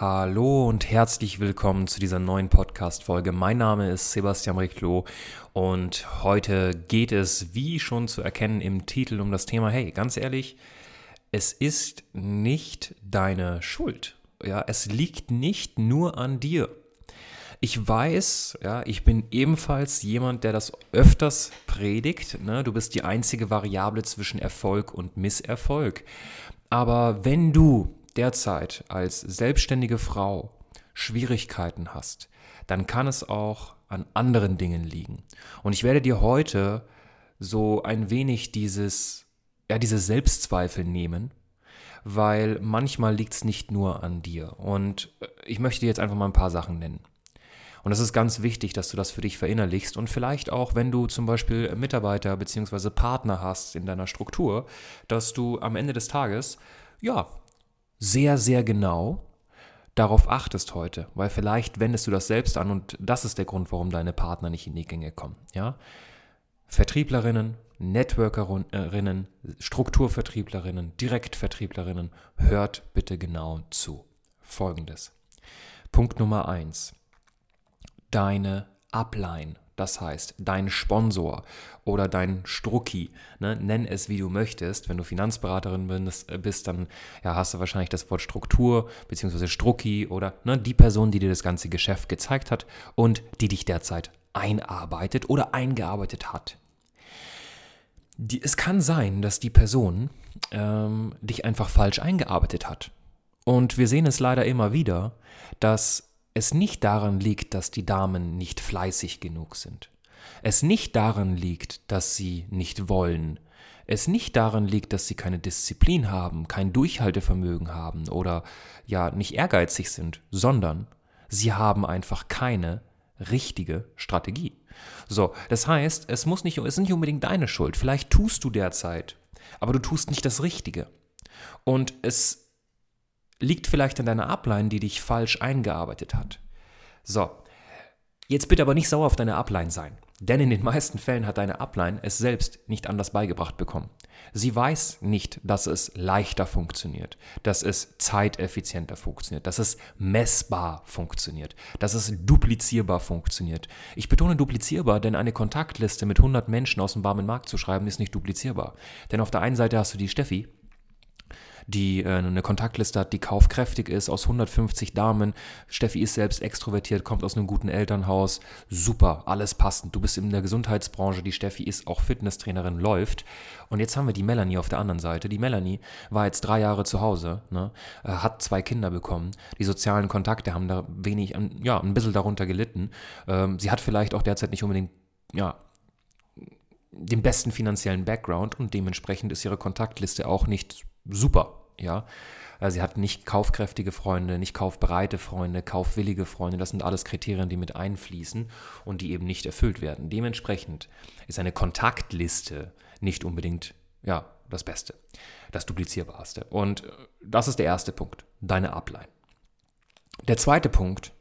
Hallo und herzlich willkommen zu dieser neuen Podcast-Folge. Mein Name ist Sebastian Riclo und heute geht es, wie schon zu erkennen im Titel, um das Thema, hey, ganz ehrlich, es ist nicht deine Schuld. Ja, es liegt nicht nur an dir. Ich weiß, ja, ich bin ebenfalls jemand, der das öfters predigt. Ne? Du bist die einzige Variable zwischen Erfolg und Misserfolg. Aber wenn du derzeit als selbstständige Frau Schwierigkeiten hast, dann kann es auch an anderen Dingen liegen. Und ich werde dir heute so ein wenig dieses, ja, diese Selbstzweifel nehmen, weil manchmal liegt es nicht nur an dir. Und äh, ich möchte dir jetzt einfach mal ein paar Sachen nennen. Und es ist ganz wichtig, dass du das für dich verinnerlichst und vielleicht auch, wenn du zum Beispiel Mitarbeiter bzw. Partner hast in deiner Struktur, dass du am Ende des Tages, ja, sehr, sehr genau darauf achtest heute, weil vielleicht wendest du das selbst an und das ist der Grund, warum deine Partner nicht in die Gänge kommen. Ja? Vertrieblerinnen, Networkerinnen, Strukturvertrieblerinnen, Direktvertrieblerinnen, hört bitte genau zu. Folgendes. Punkt Nummer eins: Deine Upline das heißt, dein Sponsor oder dein Strucki, ne, nenn es wie du möchtest. Wenn du Finanzberaterin bist, äh, bist dann ja, hast du wahrscheinlich das Wort Struktur bzw. Strucki oder ne, die Person, die dir das ganze Geschäft gezeigt hat und die dich derzeit einarbeitet oder eingearbeitet hat. Die, es kann sein, dass die Person ähm, dich einfach falsch eingearbeitet hat. Und wir sehen es leider immer wieder, dass es nicht daran liegt, dass die Damen nicht fleißig genug sind. Es nicht daran liegt, dass sie nicht wollen. Es nicht daran liegt, dass sie keine Disziplin haben, kein Durchhaltevermögen haben oder ja nicht ehrgeizig sind, sondern sie haben einfach keine richtige Strategie. So, das heißt, es muss nicht, es ist nicht unbedingt deine Schuld. Vielleicht tust du derzeit, aber du tust nicht das Richtige. Und es liegt vielleicht an deiner Upline, die dich falsch eingearbeitet hat. So, jetzt bitte aber nicht sauer auf deine Upline sein, denn in den meisten Fällen hat deine Upline es selbst nicht anders beigebracht bekommen. Sie weiß nicht, dass es leichter funktioniert, dass es zeiteffizienter funktioniert, dass es messbar funktioniert, dass es duplizierbar funktioniert. Ich betone duplizierbar, denn eine Kontaktliste mit 100 Menschen aus dem warmen Markt zu schreiben, ist nicht duplizierbar. Denn auf der einen Seite hast du die Steffi, die äh, eine Kontaktliste hat, die kaufkräftig ist, aus 150 Damen. Steffi ist selbst extrovertiert, kommt aus einem guten Elternhaus. Super, alles passend. Du bist in der Gesundheitsbranche, die Steffi ist auch Fitnesstrainerin, läuft. Und jetzt haben wir die Melanie auf der anderen Seite. Die Melanie war jetzt drei Jahre zu Hause, ne, äh, hat zwei Kinder bekommen. Die sozialen Kontakte haben da wenig, ja, ein bisschen darunter gelitten. Ähm, sie hat vielleicht auch derzeit nicht unbedingt, ja, den besten finanziellen Background und dementsprechend ist ihre Kontaktliste auch nicht super, ja. Also sie hat nicht kaufkräftige Freunde, nicht kaufbereite Freunde, kaufwillige Freunde. Das sind alles Kriterien, die mit einfließen und die eben nicht erfüllt werden. Dementsprechend ist eine Kontaktliste nicht unbedingt ja, das Beste, das Duplizierbarste. Und äh, das ist der erste Punkt, deine Upline. Der zweite Punkt,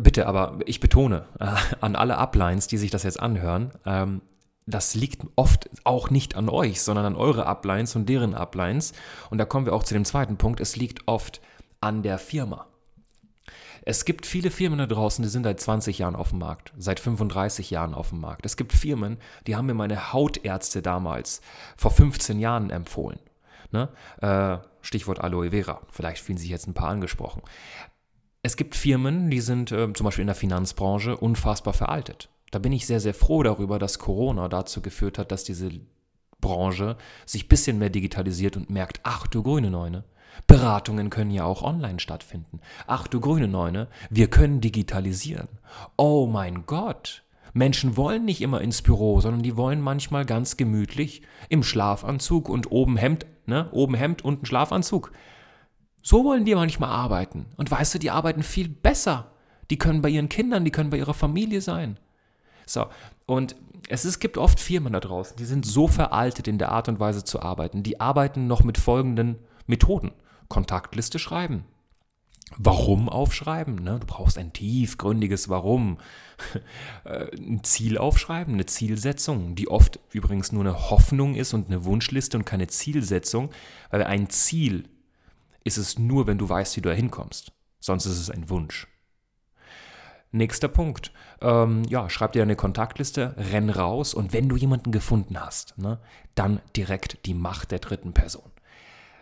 bitte, aber ich betone äh, an alle Uplines, die sich das jetzt anhören, ähm, das liegt oft auch nicht an euch, sondern an eure Uplines und deren Uplines. Und da kommen wir auch zu dem zweiten Punkt. Es liegt oft an der Firma. Es gibt viele Firmen da draußen, die sind seit 20 Jahren auf dem Markt, seit 35 Jahren auf dem Markt. Es gibt Firmen, die haben mir meine Hautärzte damals vor 15 Jahren empfohlen. Ne? Äh, Stichwort Aloe Vera. Vielleicht fühlen sich jetzt ein paar angesprochen. Es gibt Firmen, die sind äh, zum Beispiel in der Finanzbranche unfassbar veraltet. Da bin ich sehr, sehr froh darüber, dass Corona dazu geführt hat, dass diese Branche sich ein bisschen mehr digitalisiert und merkt, ach du grüne Neune, Beratungen können ja auch online stattfinden. Ach du grüne Neune, wir können digitalisieren. Oh mein Gott, Menschen wollen nicht immer ins Büro, sondern die wollen manchmal ganz gemütlich im Schlafanzug und oben Hemd, ne, oben Hemd, unten Schlafanzug. So wollen die manchmal arbeiten. Und weißt du, die arbeiten viel besser. Die können bei ihren Kindern, die können bei ihrer Familie sein. So, und es, es gibt oft Firmen da draußen, die sind so veraltet in der Art und Weise zu arbeiten. Die arbeiten noch mit folgenden Methoden. Kontaktliste schreiben. Warum aufschreiben? Ne? Du brauchst ein tiefgründiges Warum. Äh, ein Ziel aufschreiben, eine Zielsetzung, die oft übrigens nur eine Hoffnung ist und eine Wunschliste und keine Zielsetzung, weil ein Ziel ist es nur, wenn du weißt, wie du da hinkommst. Sonst ist es ein Wunsch. Nächster Punkt. Ähm, ja, schreib dir eine Kontaktliste, renn raus und wenn du jemanden gefunden hast, ne, dann direkt die Macht der dritten Person.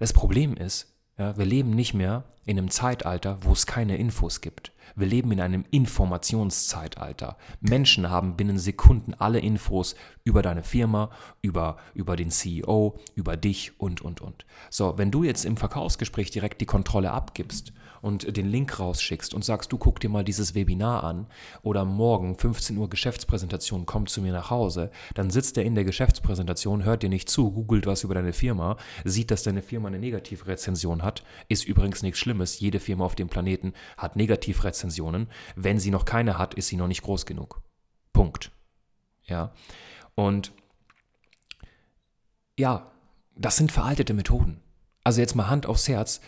Das Problem ist, ja, wir leben nicht mehr in einem Zeitalter, wo es keine Infos gibt. Wir leben in einem Informationszeitalter. Menschen haben binnen Sekunden alle Infos über deine Firma, über, über den CEO, über dich und, und, und. So, wenn du jetzt im Verkaufsgespräch direkt die Kontrolle abgibst und den Link rausschickst und sagst, du guck dir mal dieses Webinar an oder morgen 15 Uhr Geschäftspräsentation, komm zu mir nach Hause, dann sitzt er in der Geschäftspräsentation, hört dir nicht zu, googelt was über deine Firma, sieht, dass deine Firma eine Negativrezension hat, ist übrigens nichts Schlimmes, jede Firma auf dem Planeten hat Negativrezensionen, wenn sie noch keine hat, ist sie noch nicht groß genug. Punkt. Ja. Und ja, das sind veraltete Methoden. Also jetzt mal Hand aufs Herz,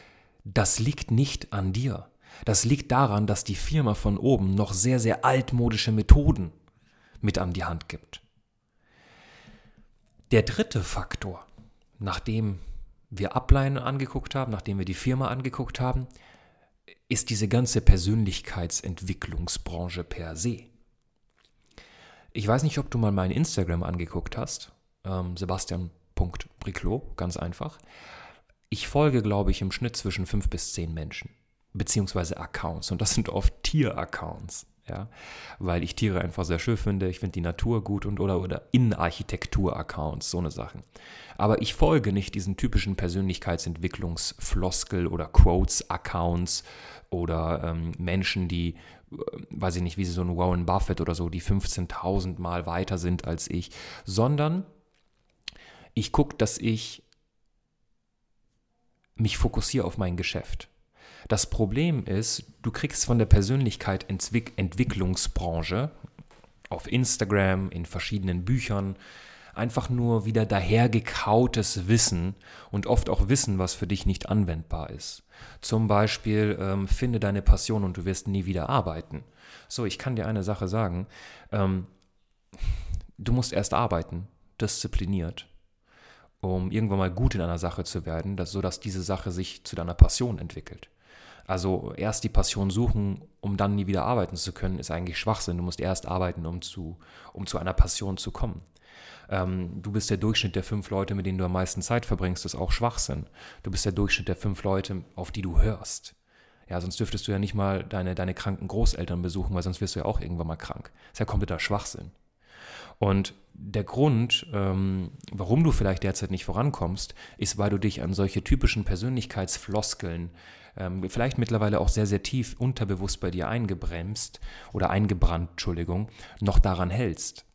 das liegt nicht an dir. Das liegt daran, dass die Firma von oben noch sehr, sehr altmodische Methoden mit an die Hand gibt. Der dritte Faktor, nachdem wir Upline angeguckt haben, nachdem wir die Firma angeguckt haben, ist diese ganze Persönlichkeitsentwicklungsbranche per se. Ich weiß nicht, ob du mal mein Instagram angeguckt hast, ähm, sebastian.briclo, ganz einfach. Ich folge, glaube ich, im Schnitt zwischen fünf bis zehn Menschen, beziehungsweise Accounts. Und das sind oft Tier-Accounts. Ja, weil ich Tiere einfach sehr schön finde, ich finde die Natur gut und oder, oder Innenarchitektur-Accounts, so eine Sachen. Aber ich folge nicht diesen typischen Persönlichkeitsentwicklungsfloskel oder Quotes-Accounts oder ähm, Menschen, die, äh, weiß ich nicht, wie sie so ein Warren Buffett oder so, die 15.000 Mal weiter sind als ich, sondern ich gucke, dass ich mich fokussiere auf mein Geschäft. Das Problem ist, du kriegst von der Persönlichkeitsentwicklungsbranche auf Instagram, in verschiedenen Büchern, einfach nur wieder dahergekautes Wissen und oft auch Wissen, was für dich nicht anwendbar ist. Zum Beispiel, ähm, finde deine Passion und du wirst nie wieder arbeiten. So, ich kann dir eine Sache sagen. Ähm, du musst erst arbeiten, diszipliniert um irgendwann mal gut in einer Sache zu werden, dass, sodass diese Sache sich zu deiner Passion entwickelt. Also erst die Passion suchen, um dann nie wieder arbeiten zu können, ist eigentlich Schwachsinn. Du musst erst arbeiten, um zu, um zu einer Passion zu kommen. Ähm, du bist der Durchschnitt der fünf Leute, mit denen du am meisten Zeit verbringst, ist auch Schwachsinn. Du bist der Durchschnitt der fünf Leute, auf die du hörst. Ja, sonst dürftest du ja nicht mal deine, deine kranken Großeltern besuchen, weil sonst wirst du ja auch irgendwann mal krank. Das ist ja kompletter Schwachsinn. Und der Grund, ähm, warum du vielleicht derzeit nicht vorankommst, ist, weil du dich an solche typischen Persönlichkeitsfloskeln, ähm, vielleicht mittlerweile auch sehr, sehr tief unterbewusst bei dir eingebremst oder eingebrannt, Entschuldigung, noch daran hältst.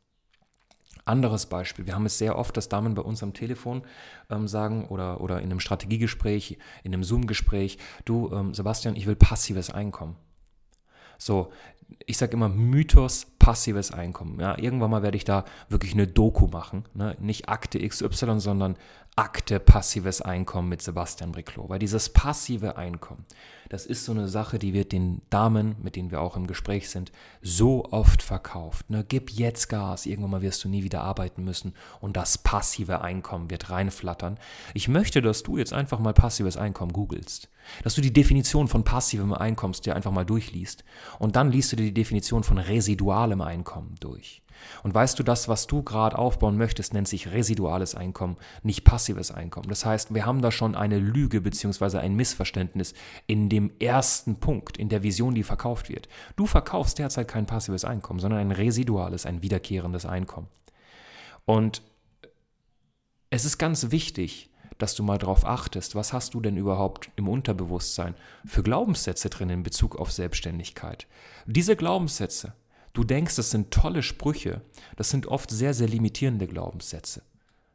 Anderes Beispiel, wir haben es sehr oft, dass Damen bei uns am Telefon ähm, sagen oder, oder in einem Strategiegespräch, in einem Zoom-Gespräch, du ähm, Sebastian, ich will passives Einkommen. So, ich sage immer Mythos passives Einkommen. Ja, irgendwann mal werde ich da wirklich eine Doku machen. Ne? Nicht Akte XY, sondern Akte passives Einkommen mit Sebastian Briclot. Weil dieses passive Einkommen, das ist so eine Sache, die wird den Damen, mit denen wir auch im Gespräch sind, so oft verkauft. Ne? Gib jetzt Gas, irgendwann mal wirst du nie wieder arbeiten müssen und das passive Einkommen wird reinflattern. Ich möchte, dass du jetzt einfach mal passives Einkommen googelst. Dass du die Definition von passivem Einkommen dir einfach mal durchliest. Und dann liest du dir die Definition von residualem Einkommen durch. Und weißt du, das, was du gerade aufbauen möchtest, nennt sich residuales Einkommen, nicht passives Einkommen. Das heißt, wir haben da schon eine Lüge bzw. ein Missverständnis in dem ersten Punkt, in der Vision, die verkauft wird. Du verkaufst derzeit kein passives Einkommen, sondern ein residuales, ein wiederkehrendes Einkommen. Und es ist ganz wichtig, dass du mal darauf achtest, was hast du denn überhaupt im Unterbewusstsein für Glaubenssätze drin in Bezug auf Selbstständigkeit. Diese Glaubenssätze, Du denkst, das sind tolle Sprüche. Das sind oft sehr, sehr limitierende Glaubenssätze.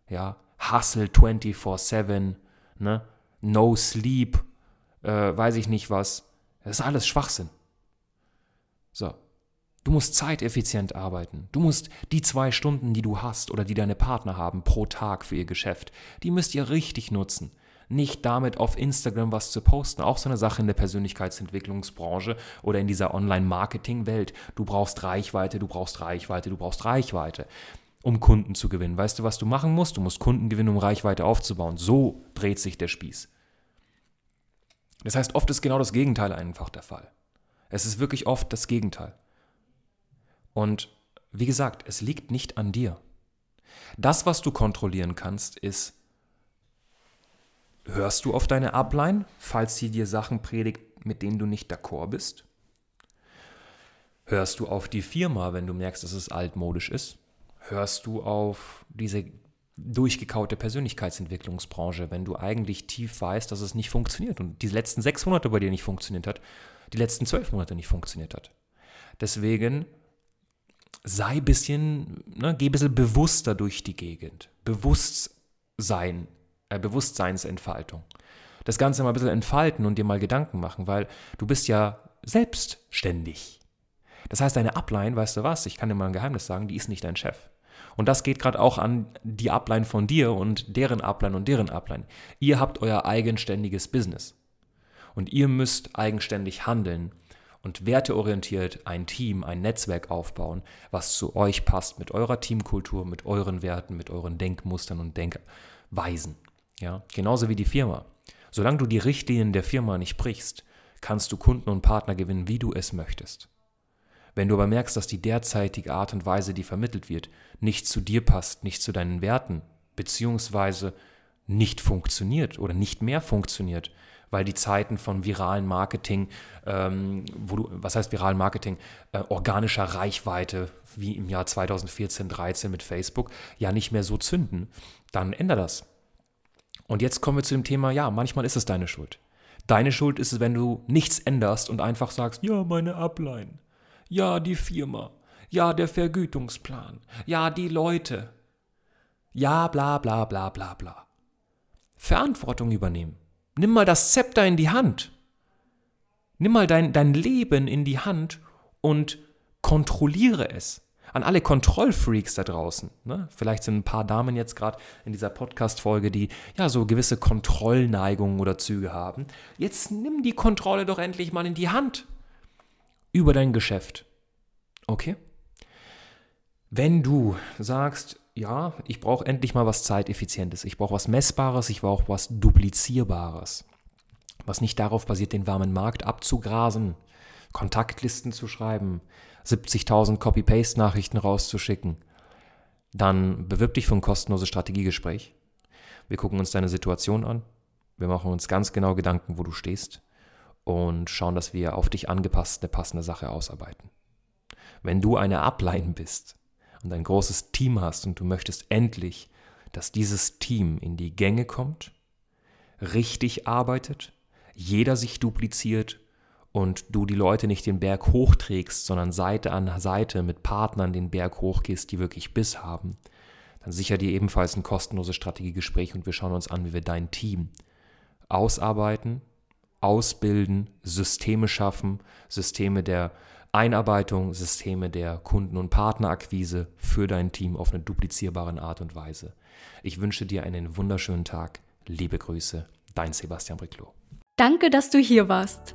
Ja, Hustle 24-7, ne? No Sleep, äh, weiß ich nicht was. Das ist alles Schwachsinn. So. Du musst zeiteffizient arbeiten. Du musst die zwei Stunden, die du hast oder die deine Partner haben pro Tag für ihr Geschäft, die müsst ihr richtig nutzen. Nicht damit auf Instagram was zu posten. Auch so eine Sache in der Persönlichkeitsentwicklungsbranche oder in dieser Online-Marketing-Welt. Du brauchst Reichweite, du brauchst Reichweite, du brauchst Reichweite, um Kunden zu gewinnen. Weißt du, was du machen musst? Du musst Kunden gewinnen, um Reichweite aufzubauen. So dreht sich der Spieß. Das heißt, oft ist genau das Gegenteil einfach der Fall. Es ist wirklich oft das Gegenteil. Und wie gesagt, es liegt nicht an dir. Das, was du kontrollieren kannst, ist, hörst du auf deine Upline, falls sie dir Sachen predigt, mit denen du nicht d'accord bist? Hörst du auf die Firma, wenn du merkst, dass es altmodisch ist? Hörst du auf diese durchgekaute Persönlichkeitsentwicklungsbranche, wenn du eigentlich tief weißt, dass es nicht funktioniert und die letzten sechs Monate bei dir nicht funktioniert hat, die letzten zwölf Monate nicht funktioniert hat. Deswegen sei ein bisschen, ne, geh ein bisschen bewusster durch die Gegend. Bewusstsein, äh, Bewusstseinsentfaltung. Das Ganze mal ein bisschen entfalten und dir mal Gedanken machen, weil du bist ja selbstständig. Das heißt, deine Upline, weißt du was, ich kann dir mal ein Geheimnis sagen, die ist nicht dein Chef. Und das geht gerade auch an die Upline von dir und deren Upline und deren Upline. Ihr habt euer eigenständiges Business. Und ihr müsst eigenständig handeln und werteorientiert ein Team, ein Netzwerk aufbauen, was zu euch passt, mit eurer Teamkultur, mit euren Werten, mit euren Denkmustern und Denkweisen. Ja? Genauso wie die Firma. Solange du die Richtlinien der Firma nicht brichst, kannst du Kunden und Partner gewinnen, wie du es möchtest. Wenn du aber merkst, dass die derzeitige Art und Weise, die vermittelt wird, nicht zu dir passt, nicht zu deinen Werten, beziehungsweise nicht funktioniert oder nicht mehr funktioniert, weil die Zeiten von viralen Marketing, ähm, wo du, was heißt viralen Marketing, äh, organischer Reichweite, wie im Jahr 2014, 13 mit Facebook, ja nicht mehr so zünden, dann änder das. Und jetzt kommen wir zu dem Thema, ja, manchmal ist es deine Schuld. Deine Schuld ist es, wenn du nichts änderst und einfach sagst, ja, meine Upline, ja, die Firma, ja, der Vergütungsplan, ja, die Leute, ja, bla bla bla bla bla. Verantwortung übernehmen. Nimm mal das Zepter in die Hand. Nimm mal dein, dein Leben in die Hand und kontrolliere es. An alle Kontrollfreaks da draußen. Ne? Vielleicht sind ein paar Damen jetzt gerade in dieser Podcast-Folge, die ja so gewisse Kontrollneigungen oder Züge haben. Jetzt nimm die Kontrolle doch endlich mal in die Hand über dein Geschäft. Okay? Wenn du sagst, ja, ich brauche endlich mal was Zeiteffizientes. Ich brauche was Messbares, ich brauche was Duplizierbares. Was nicht darauf basiert, den warmen Markt abzugrasen, Kontaktlisten zu schreiben, 70.000 Copy-Paste-Nachrichten rauszuschicken. Dann bewirb dich für ein kostenloses Strategiegespräch. Wir gucken uns deine Situation an. Wir machen uns ganz genau Gedanken, wo du stehst und schauen, dass wir auf dich angepasst eine passende Sache ausarbeiten. Wenn du eine Upline bist, und ein großes Team hast und du möchtest endlich, dass dieses Team in die Gänge kommt, richtig arbeitet, jeder sich dupliziert und du die Leute nicht den Berg hochträgst, sondern Seite an Seite mit Partnern den Berg hochgehst, die wirklich Biss haben, dann sicher dir ebenfalls ein kostenloses Strategiegespräch und wir schauen uns an, wie wir dein Team ausarbeiten, ausbilden, Systeme schaffen, Systeme der Einarbeitung, Systeme der Kunden- und Partnerakquise für dein Team auf eine duplizierbare Art und Weise. Ich wünsche dir einen wunderschönen Tag. Liebe Grüße, dein Sebastian Briclo. Danke, dass du hier warst.